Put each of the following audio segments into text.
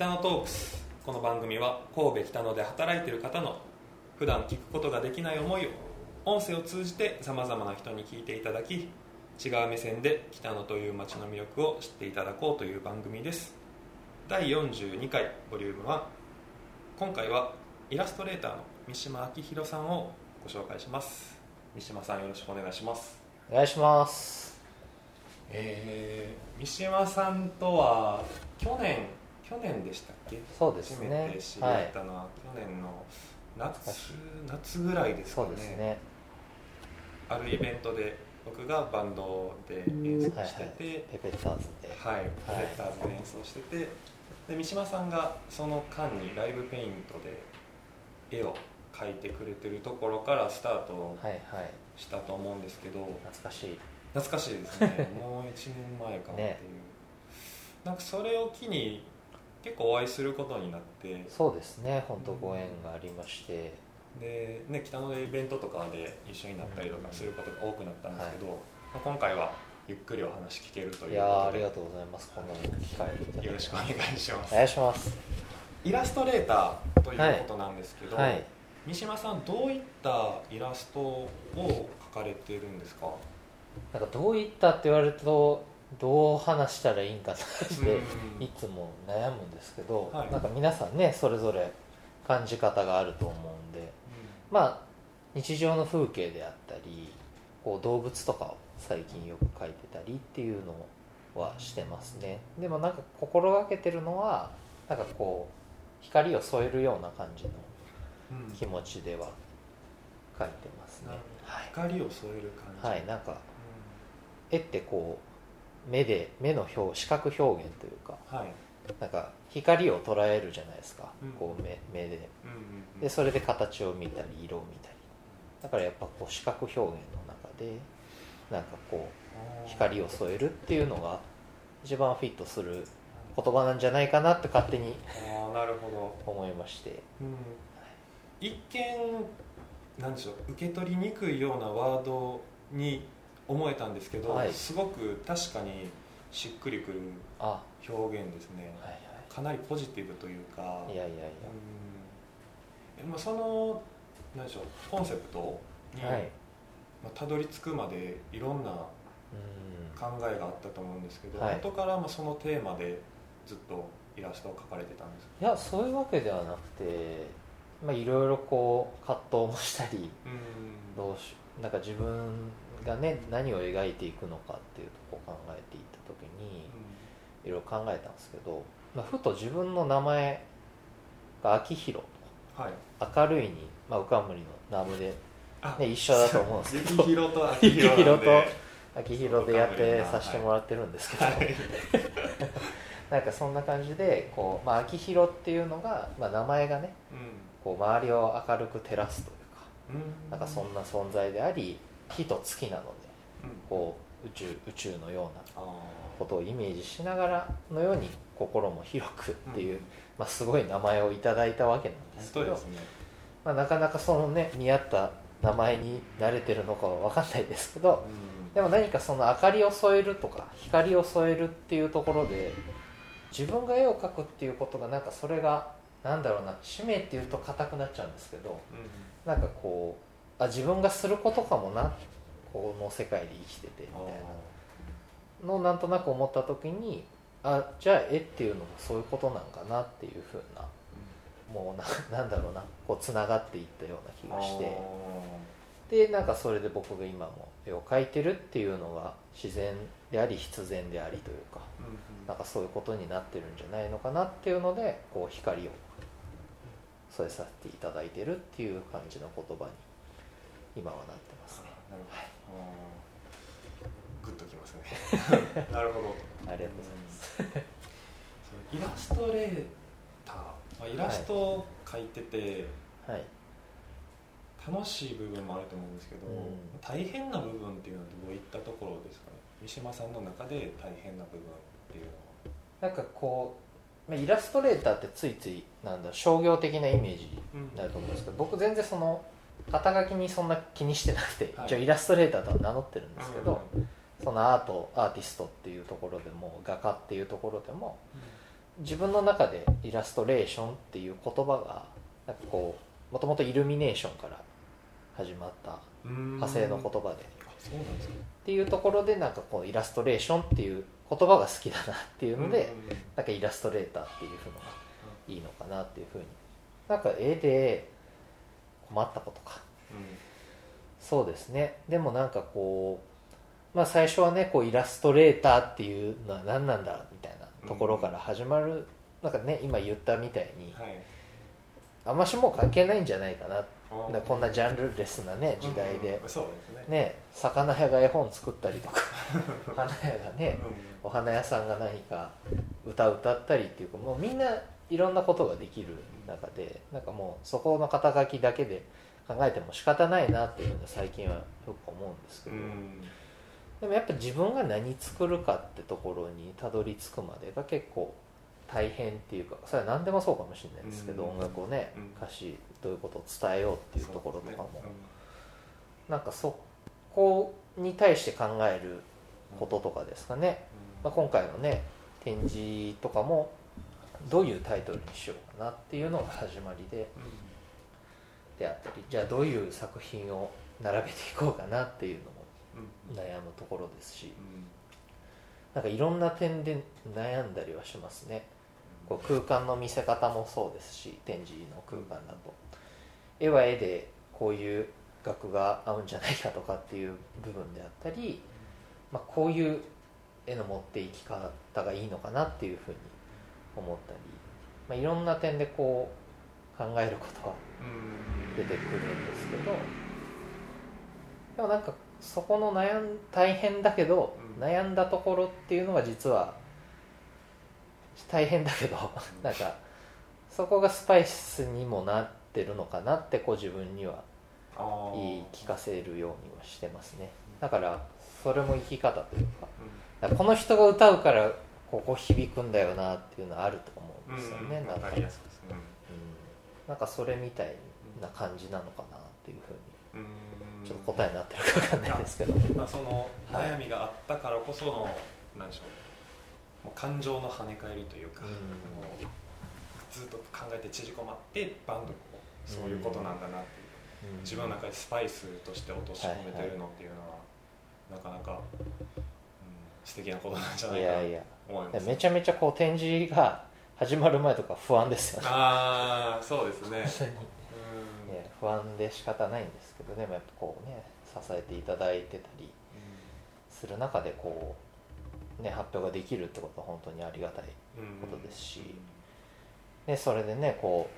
北野トークス。この番組は神戸北野で働いている方の普段聞くことができない思いを音声を通じてさまざまな人に聞いていただき違う目線で北野という街の魅力を知っていただこうという番組です第42回ボリューム1今回はイラストレーターの三島明宏さんをご紹介します。三島さんよろしくお願いします。お願いします。えー、三島さんとは去年去年でしたっけ？そうです初ねめて知り合ったのは、去年の夏夏ぐらいですかそうねですね。あるイベントで僕がバンドで演奏してて、ペペッターズで。はい、プロジェクターズで演奏してて、で三島さんがその間にライブペイントで絵を描いてくれてるところからスタートはいはいしたと思うんですけど、懐かしい。懐かしいですね。もう1年前かなっていう、ね。なんかそれを機に結構お会いすることになって。そうですね。本当ご縁がありまして。で、ね、北野でイベントとかで一緒になったりとかすることが多くなったんですけど、まあ今回はゆっくりお話聞けるといういやありがとうございます。この機会よろしくお願いします。お願いします。イラストレーターということなんですけど、はい。三島さんどういったイラストを描かれてるんですか？なんかどういったって言われるとどう話したらいいんかなってうん。いつも悩むんですけど、はい。なんか皆さんねそれぞれ感じ方があると思うんでまあ日常の風景であったりこう動物とかを最近よく描いてたりっていうのはしてますね。でもなんか心がけてるのはなんかこう光を添えるような感じのうん。うん気持ちでは描いてますね。なるはい、光を添える感じ、はい、なんか絵ってこう目で目の表視覚表現というかうんはい。なんか光を捉えるじゃないですか、うん。こう目目で。うんうんうん。でそれで形を見たり色を見たり。だからやっぱこう視覚表現の中でなんかこう光を添えるっていうのが一番フィットする言葉なんじゃないかなって勝手にああなるほど、思いまして。うん、一見なんでしょう受け取りにくいようなワードに思えたんですけど、はい。すごく確かにしっくりくるあ。表現ですね、はいかなりポジティブというかはいいやいやいや。うん。まあ、そのなんでしょうコンセプトに、はい。まあ、たどり着くまでいろんなうん。考えがあったと思うんですけど、はい。後からまあそのテーマでずっとイラストを描かれてたんですいやそういうわけではなくてまあいろいろこう葛藤もしたりうん。どうしなんか自分がね何を描いていくのかっていうとこを考えていった時にいろいろ考えたんですけど、まあ、ふと自分の名前が秋広うんはい。と明るいに、まあ、浮かむりのナムで、あね、一緒だと思うんですけ雪ど広と秋広と秋広でやってさせてもらってるんですけど、はい。なんかそんな感じでこう、まあ、秋広っていうのが、まあ、名前がねこう周りを明るく照らすというかうんうん。なんかそんな存在であり火と月なのでうん。こう宇宙宇宙のようなあことをイメージしながらのように心も広くっていう、うん。まあ、すごい名前をいただいたわけなんーですけどね。まあ、なかなかそのね見合った名前に慣れてるのかは分かんないですけどうん。でも何かその明かりを添えるとか光を添えるっていうところで自分が絵を描くっていうことがなんかそれがなんだろうな使命っていうと硬くなっちゃうんですけどうん。なんかこうあ自分がすることかもな。この世界で生きててみたいな。のをなんとなく思った時にあじゃあ絵っていうのもそういうことなんかなっていうふうなもうな なんだろうな。こうつながっていったような気がして。でなんかそれで僕が今も絵を描いてるっていうのが自然であり必然でありというかうんうん。なんかそういうことになってるんじゃないのかなっていうのでこう光を添えさせていただいてるっていう感じの言葉に今はなってますね。なるほど、グッときますね。なるほど。ありがとうございます。イラストレーター、まあ、イラストを描いてて、はい。楽しい部分もあると思うんですけど、うん。大変な部分っていうのはどういったところですかね？三島さんの中で大変な部分っていうのは。なんかこうまあイラストレーターってついついなんだ商業的なイメージになると思うんですけど僕全然その肩書きにそんな気にしてなくて、はい。一応イラストレーターとは名乗ってるんですけど、うんそのアートアーティストっていうところでも画家っていうところでも自分の中でイラストレーションっていう言葉がなんかこうもともとイルミネーションから始まった派生の言葉で。あそうなんですか。っていうところでなんかこうイラストレーションっていう言葉が好きだなっていうので、なんかイラストレーターっていうのがいいのかなっていうふうに。なんか絵で困ったことか。そうですね。でもなんかこうまあ最初はねこうイラストレーターっていうのは何なんだみたいなところから始まる、なんかね今言ったみたいにはい。あんましもう関係ないんじゃないかな。だこんなジャンルレスなね時代で。ね。ね魚屋が絵本作ったりとか 花屋がねうお花屋さんが何か歌歌ったりっていうかもうみんないろんなことができる中でなんかもうそこの肩書きだけで考えても仕方ないなっていうのが最近はよく思うんですけど、ん。でもやっぱ自分が何作るかってところにたどり着くまでが結構大変っていうかそれは何でもそうかもしれないですけど、うん。音楽をねうん。歌詞どういうことを伝えようっていうところとかも、なんかそこに対して考えることとかですかね、まあ、今回のね展示とかもどういうタイトルにしようかなっていうのが始まりでうんであったりじゃあどういう作品を並べていこうかなっていうのもうん。悩むところですしうん。なんかいろんな点で悩んだりはしますね。こう空間の見せ方もそうですし展示の空間だと。絵は絵でこういう額が合うんじゃないかとかっていう部分であったり、まあ、こういう絵の持っていき方がいいのかなっていうふうに思ったり、まあ、いろんな点でこう考えることはうん出てくるんですけどでもなんかそこの悩ん大変だけど、うん。悩んだところっていうのが実は大変だけどなんかそこがスパイスにもなってるのかなってこう自分には言い聞かせるようにはしてますね。だからそれも生き方というかこの人が歌うからここ響くんだよなっていうのはあると思うんですよね、うんわなんか。ね。うん。なんかそれみたいな感じなのかなっていうふうにうんちょっと答えになってるかわかんないですけど、まあ、そのはい悩みがあったからこその、なんでしょうもう感情の跳ね返りというか、うん。もうずっと考えて縮こまってバンドこうそういうことなんだなっていう、うん。自分の中でスパイスとして落とし込めてるのっていうのは、なかなか、うん、素敵なことなんじゃないいかなとやいや。思います。めちゃめちゃこう展示が始まる前とか不安ですよね。ああそうですね、不安で仕方ないんですけどでもやっぱこうね支えていただいてたりする中でこうね発表ができるってことは本当にありがたいうんことですし。でそれでねこ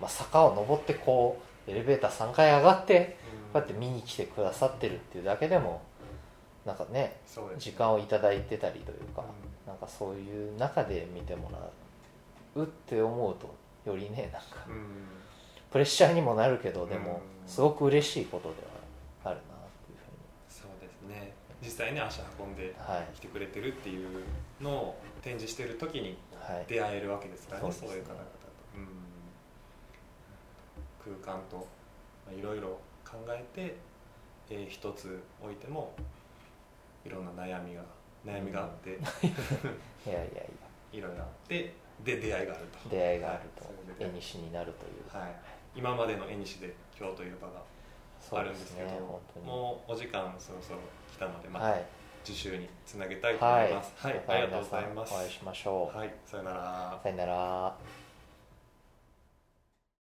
う、まあ、坂を登ってこうエレベーター3階上がってこうやって見に来てくださってるっていうだけでもなんかねね。時間をいただいてたりというか、うなんかそういう中で見てもらうって思うとよりねなんかうん。プレッシャーにもなるけどでもうん。すごく嬉しいことではあるなっていうそうですね。実際に足運んでふうにはい。来てくれてるっていうのを展示してる時にはい。出会えるわけですからね、そうですね。そういう方々と、うん、空間とまあいろいろ考えて、えー一つ置いてもいろんな悩みが悩みがあって、いやいやいや。いろいろあってで出会いがあると。出会いがあると。はいになるという。はい、今までの絵にしで今日という場があるんですすけどねもうお時間そろそろ来たのでまたはい。次週につなげたいと思います。はい、またありがとうございます。お会いしましょう。はいさよなら。さよなら